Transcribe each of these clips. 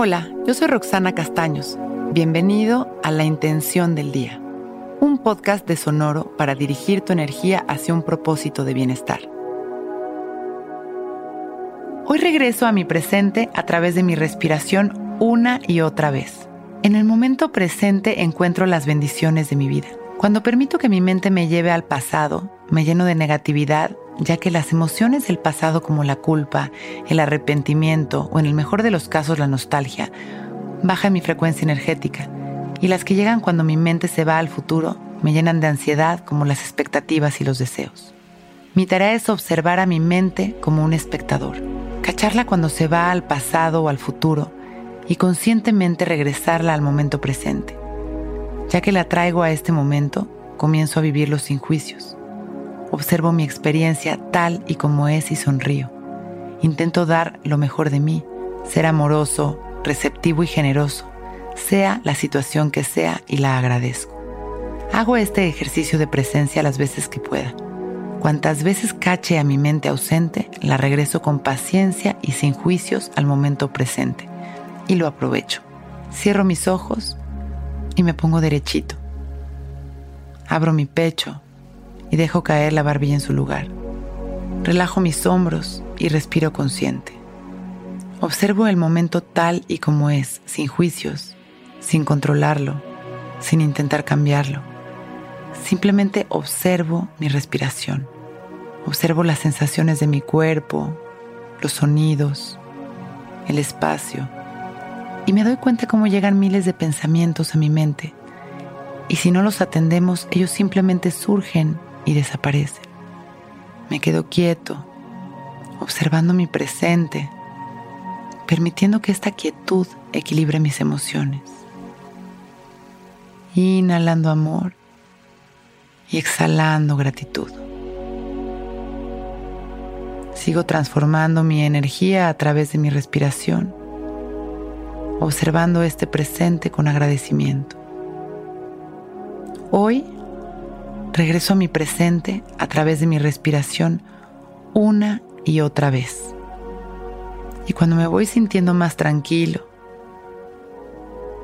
Hola, yo soy Roxana Castaños. Bienvenido a La Intención del Día, un podcast de Sonoro para dirigir tu energía hacia un propósito de bienestar. Hoy regreso a mi presente a través de mi respiración una y otra vez. En el momento presente encuentro las bendiciones de mi vida. Cuando permito que mi mente me lleve al pasado, me lleno de negatividad, ya que las emociones del pasado como la culpa, el arrepentimiento o en el mejor de los casos la nostalgia, bajan mi frecuencia energética y las que llegan cuando mi mente se va al futuro me llenan de ansiedad como las expectativas y los deseos. Mi tarea es observar a mi mente como un espectador, cacharla cuando se va al pasado o al futuro y conscientemente regresarla al momento presente ya que la traigo a este momento, comienzo a vivirlo sin juicios. Observo mi experiencia tal y como es y sonrío. Intento dar lo mejor de mí, ser amoroso, receptivo y generoso, sea la situación que sea y la agradezco. Hago este ejercicio de presencia las veces que pueda. Cuantas veces cache a mi mente ausente, la regreso con paciencia y sin juicios al momento presente. Y lo aprovecho. Cierro mis ojos y me pongo derechito. Abro mi pecho y dejo caer la barbilla en su lugar. Relajo mis hombros y respiro consciente. Observo el momento tal y como es, sin juicios, sin controlarlo, sin intentar cambiarlo. Simplemente observo mi respiración. Observo las sensaciones de mi cuerpo, los sonidos, el espacio y me doy cuenta cómo llegan miles de pensamientos a mi mente. Y si no los atendemos, ellos simplemente surgen y desaparecen. Me quedo quieto, observando mi presente, permitiendo que esta quietud equilibre mis emociones. Inhalando amor y exhalando gratitud. Sigo transformando mi energía a través de mi respiración observando este presente con agradecimiento. Hoy regreso a mi presente a través de mi respiración una y otra vez. Y cuando me voy sintiendo más tranquilo,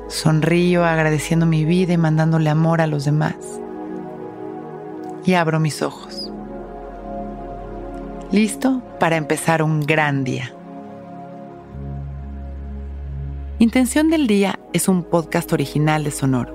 sonrío agradeciendo mi vida y mandándole amor a los demás. Y abro mis ojos. Listo para empezar un gran día. Intención del Día es un podcast original de Sonoro.